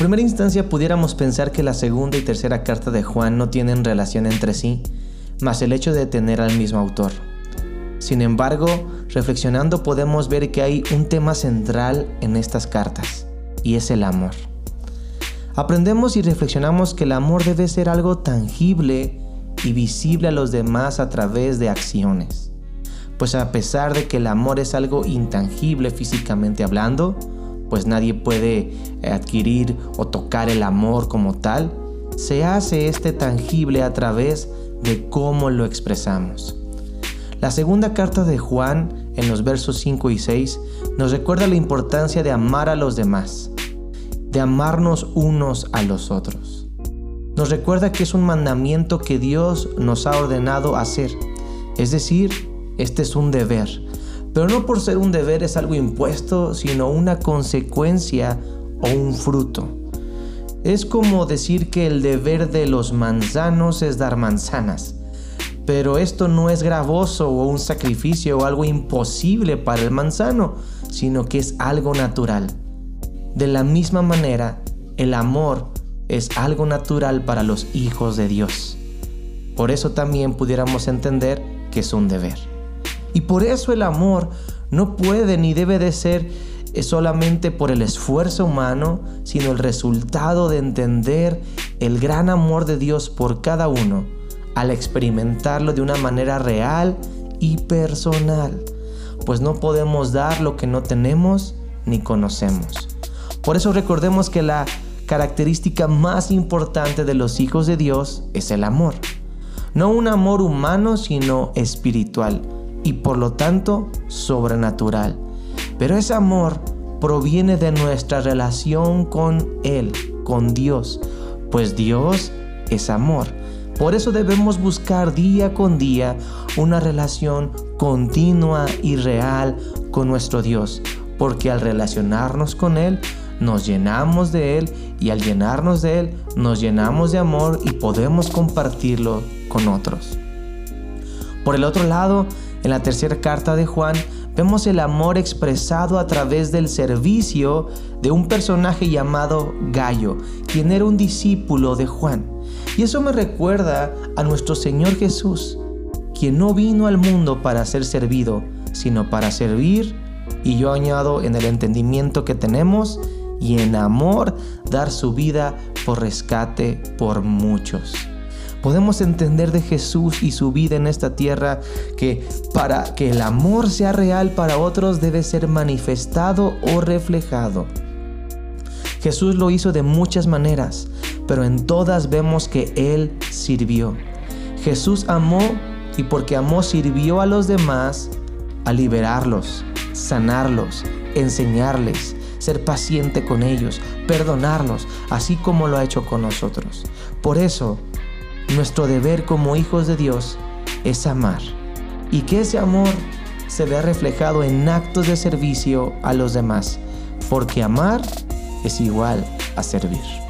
primera instancia pudiéramos pensar que la segunda y tercera carta de Juan no tienen relación entre sí, más el hecho de tener al mismo autor. Sin embargo, reflexionando podemos ver que hay un tema central en estas cartas, y es el amor. Aprendemos y reflexionamos que el amor debe ser algo tangible y visible a los demás a través de acciones. Pues a pesar de que el amor es algo intangible físicamente hablando, pues nadie puede adquirir o tocar el amor como tal, se hace este tangible a través de cómo lo expresamos. La segunda carta de Juan, en los versos 5 y 6, nos recuerda la importancia de amar a los demás, de amarnos unos a los otros. Nos recuerda que es un mandamiento que Dios nos ha ordenado hacer, es decir, este es un deber, pero no por ser un deber es algo impuesto, sino una consecuencia o un fruto. Es como decir que el deber de los manzanos es dar manzanas pero esto no es gravoso o un sacrificio o algo imposible para el manzano, sino que es algo natural. De la misma manera, el amor es algo natural para los hijos de Dios. Por eso también pudiéramos entender que es un deber. Y por eso el amor no puede ni debe de ser eh, solamente por el esfuerzo humano, sino el resultado de entender el gran amor de Dios por cada uno al experimentarlo de una manera real y personal, pues no podemos dar lo que no tenemos ni conocemos. Por eso recordemos que la característica más importante de los hijos de Dios es el amor. No un amor humano, sino espiritual y por lo tanto sobrenatural. Pero ese amor proviene de nuestra relación con Él, con Dios, pues Dios es amor. Por eso debemos buscar día con día una relación continua y real con nuestro Dios, porque al relacionarnos con Él, nos llenamos de Él y al llenarnos de Él, nos llenamos de amor y podemos compartirlo con otros. Por el otro lado, en la tercera carta de Juan, vemos el amor expresado a través del servicio de un personaje llamado Gallo, quien era un discípulo de Juan. Y eso me recuerda a nuestro Señor Jesús, quien no vino al mundo para ser servido, sino para servir, y yo añado en el entendimiento que tenemos, y en amor dar su vida por rescate por muchos. Podemos entender de Jesús y su vida en esta tierra que para que el amor sea real para otros debe ser manifestado o reflejado. Jesús lo hizo de muchas maneras, pero en todas vemos que Él sirvió. Jesús amó y porque amó sirvió a los demás a liberarlos, sanarlos, enseñarles, ser paciente con ellos, perdonarlos, así como lo ha hecho con nosotros. Por eso, nuestro deber como hijos de Dios es amar y que ese amor se vea reflejado en actos de servicio a los demás, porque amar es igual a servir.